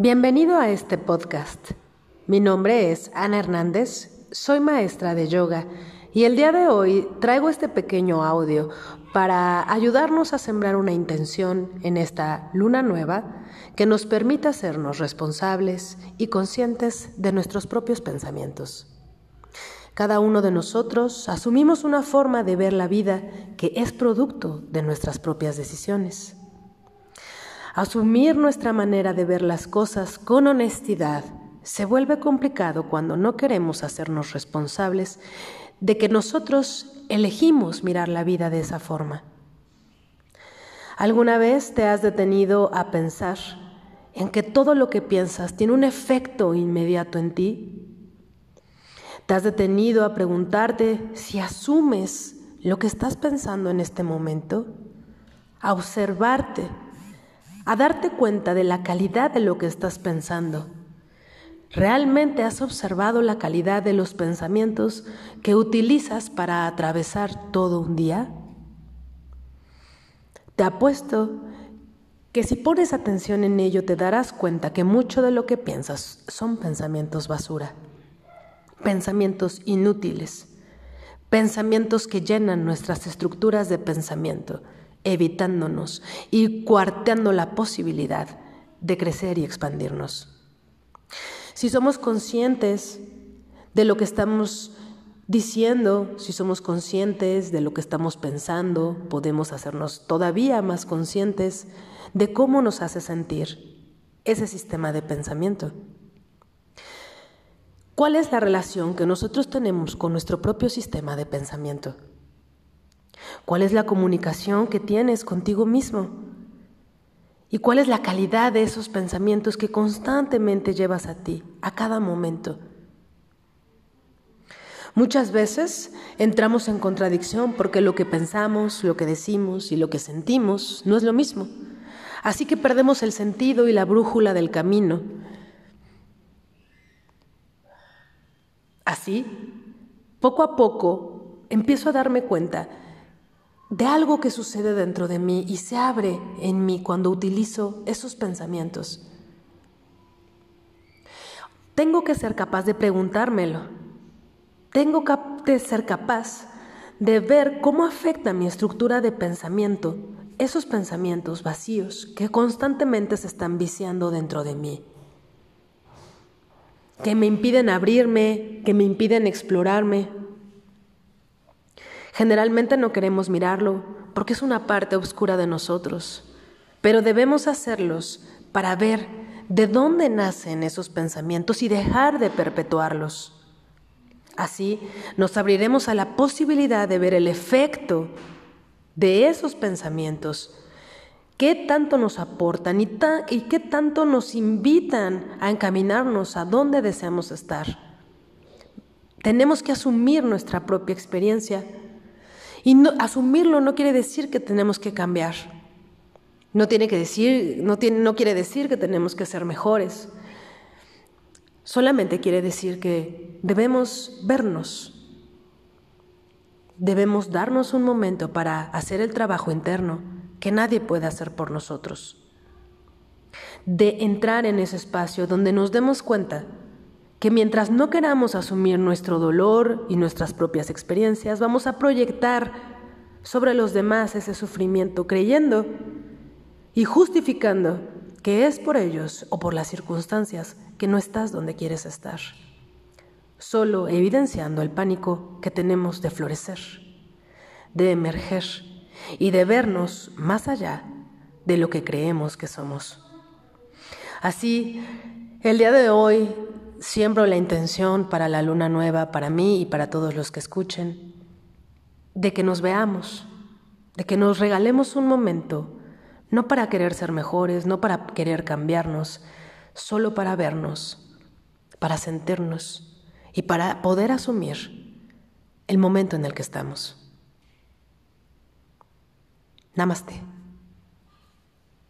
Bienvenido a este podcast. Mi nombre es Ana Hernández, soy maestra de yoga y el día de hoy traigo este pequeño audio para ayudarnos a sembrar una intención en esta luna nueva que nos permita hacernos responsables y conscientes de nuestros propios pensamientos. Cada uno de nosotros asumimos una forma de ver la vida que es producto de nuestras propias decisiones. Asumir nuestra manera de ver las cosas con honestidad se vuelve complicado cuando no queremos hacernos responsables de que nosotros elegimos mirar la vida de esa forma. ¿Alguna vez te has detenido a pensar en que todo lo que piensas tiene un efecto inmediato en ti? ¿Te has detenido a preguntarte si asumes lo que estás pensando en este momento? A observarte a darte cuenta de la calidad de lo que estás pensando. ¿Realmente has observado la calidad de los pensamientos que utilizas para atravesar todo un día? Te apuesto que si pones atención en ello te darás cuenta que mucho de lo que piensas son pensamientos basura, pensamientos inútiles, pensamientos que llenan nuestras estructuras de pensamiento evitándonos y cuarteando la posibilidad de crecer y expandirnos. Si somos conscientes de lo que estamos diciendo, si somos conscientes de lo que estamos pensando, podemos hacernos todavía más conscientes de cómo nos hace sentir ese sistema de pensamiento. ¿Cuál es la relación que nosotros tenemos con nuestro propio sistema de pensamiento? ¿Cuál es la comunicación que tienes contigo mismo? ¿Y cuál es la calidad de esos pensamientos que constantemente llevas a ti, a cada momento? Muchas veces entramos en contradicción porque lo que pensamos, lo que decimos y lo que sentimos no es lo mismo. Así que perdemos el sentido y la brújula del camino. Así, poco a poco, empiezo a darme cuenta de algo que sucede dentro de mí y se abre en mí cuando utilizo esos pensamientos. Tengo que ser capaz de preguntármelo. Tengo que ser capaz de ver cómo afecta mi estructura de pensamiento esos pensamientos vacíos que constantemente se están viciando dentro de mí, que me impiden abrirme, que me impiden explorarme, Generalmente no queremos mirarlo porque es una parte oscura de nosotros, pero debemos hacerlos para ver de dónde nacen esos pensamientos y dejar de perpetuarlos. Así nos abriremos a la posibilidad de ver el efecto de esos pensamientos, qué tanto nos aportan y, y qué tanto nos invitan a encaminarnos a dónde deseamos estar. Tenemos que asumir nuestra propia experiencia y asumirlo no quiere decir que tenemos que cambiar. No, tiene que decir, no, tiene, no quiere decir que tenemos que ser mejores. Solamente quiere decir que debemos vernos. Debemos darnos un momento para hacer el trabajo interno que nadie puede hacer por nosotros. De entrar en ese espacio donde nos demos cuenta que mientras no queramos asumir nuestro dolor y nuestras propias experiencias, vamos a proyectar sobre los demás ese sufrimiento, creyendo y justificando que es por ellos o por las circunstancias que no estás donde quieres estar, solo evidenciando el pánico que tenemos de florecer, de emerger y de vernos más allá de lo que creemos que somos. Así, el día de hoy siembro la intención para la luna nueva, para mí y para todos los que escuchen, de que nos veamos, de que nos regalemos un momento, no para querer ser mejores, no para querer cambiarnos, solo para vernos, para sentirnos y para poder asumir el momento en el que estamos. Namaste.